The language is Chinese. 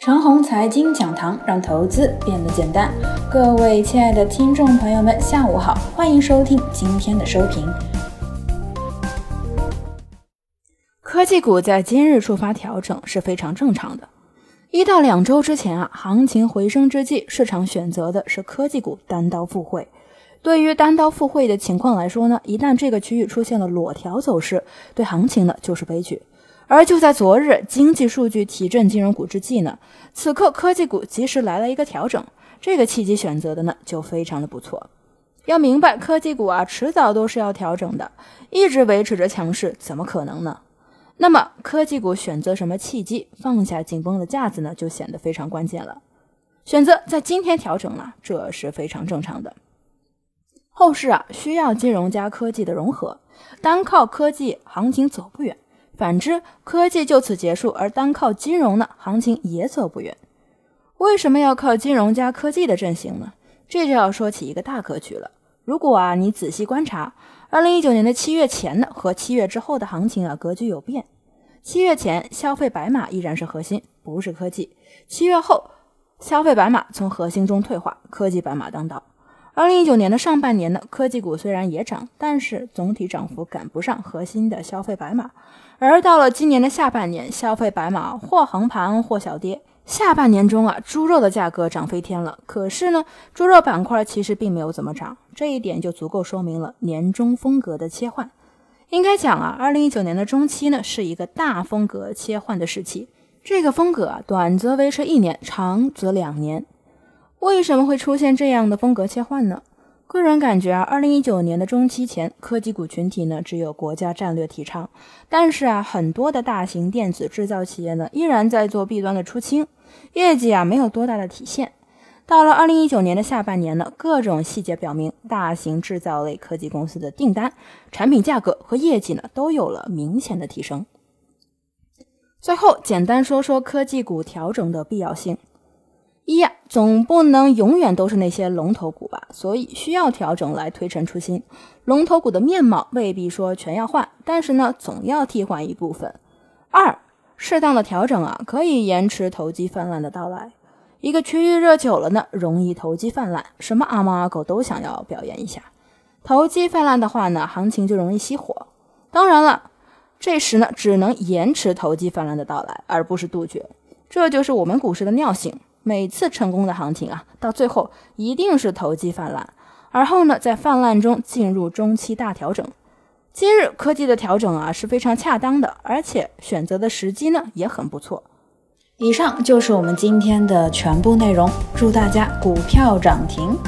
长虹财经讲堂让投资变得简单。各位亲爱的听众朋友们，下午好，欢迎收听今天的收评。科技股在今日触发调整是非常正常的。一到两周之前啊，行情回升之际，市场选择的是科技股单刀赴会。对于单刀赴会的情况来说呢，一旦这个区域出现了裸调走势，对行情呢就是悲剧。而就在昨日经济数据提振金融股之际呢，此刻科技股及时来了一个调整，这个契机选择的呢就非常的不错。要明白科技股啊，迟早都是要调整的，一直维持着强势怎么可能呢？那么科技股选择什么契机放下紧绷的架子呢，就显得非常关键了。选择在今天调整了，这是非常正常的。后市啊需要金融加科技的融合，单靠科技行情走不远。反之，科技就此结束，而单靠金融呢，行情也走不远。为什么要靠金融加科技的阵型呢？这就要说起一个大格局了。如果啊，你仔细观察，二零一九年的七月前呢和七月之后的行情啊，格局有变。七月前，消费白马依然是核心，不是科技；七月后，消费白马从核心中退化，科技白马当道。二零一九年的上半年呢，科技股虽然也涨，但是总体涨幅赶不上核心的消费白马。而到了今年的下半年，消费白马或横盘或小跌。下半年中啊，猪肉的价格涨飞天了，可是呢，猪肉板块其实并没有怎么涨，这一点就足够说明了年中风格的切换。应该讲啊，二零一九年的中期呢，是一个大风格切换的时期。这个风格啊，短则维持一年，长则两年。为什么会出现这样的风格切换呢？个人感觉啊，二零一九年的中期前，科技股群体呢只有国家战略提倡，但是啊，很多的大型电子制造企业呢依然在做弊端的出清，业绩啊没有多大的体现。到了二零一九年的下半年呢，各种细节表明，大型制造类科技公司的订单、产品价格和业绩呢都有了明显的提升。最后，简单说说科技股调整的必要性。一呀，总不能永远都是那些龙头股吧，所以需要调整来推陈出新。龙头股的面貌未必说全要换，但是呢，总要替换一部分。二，适当的调整啊，可以延迟投机泛滥的到来。一个区域热久了呢，容易投机泛滥，什么阿猫阿狗都想要表演一下。投机泛滥的话呢，行情就容易熄火。当然了，这时呢，只能延迟投机泛滥的到来，而不是杜绝。这就是我们股市的尿性。每次成功的行情啊，到最后一定是投机泛滥，而后呢，在泛滥中进入中期大调整。今日科技的调整啊是非常恰当的，而且选择的时机呢也很不错。以上就是我们今天的全部内容，祝大家股票涨停。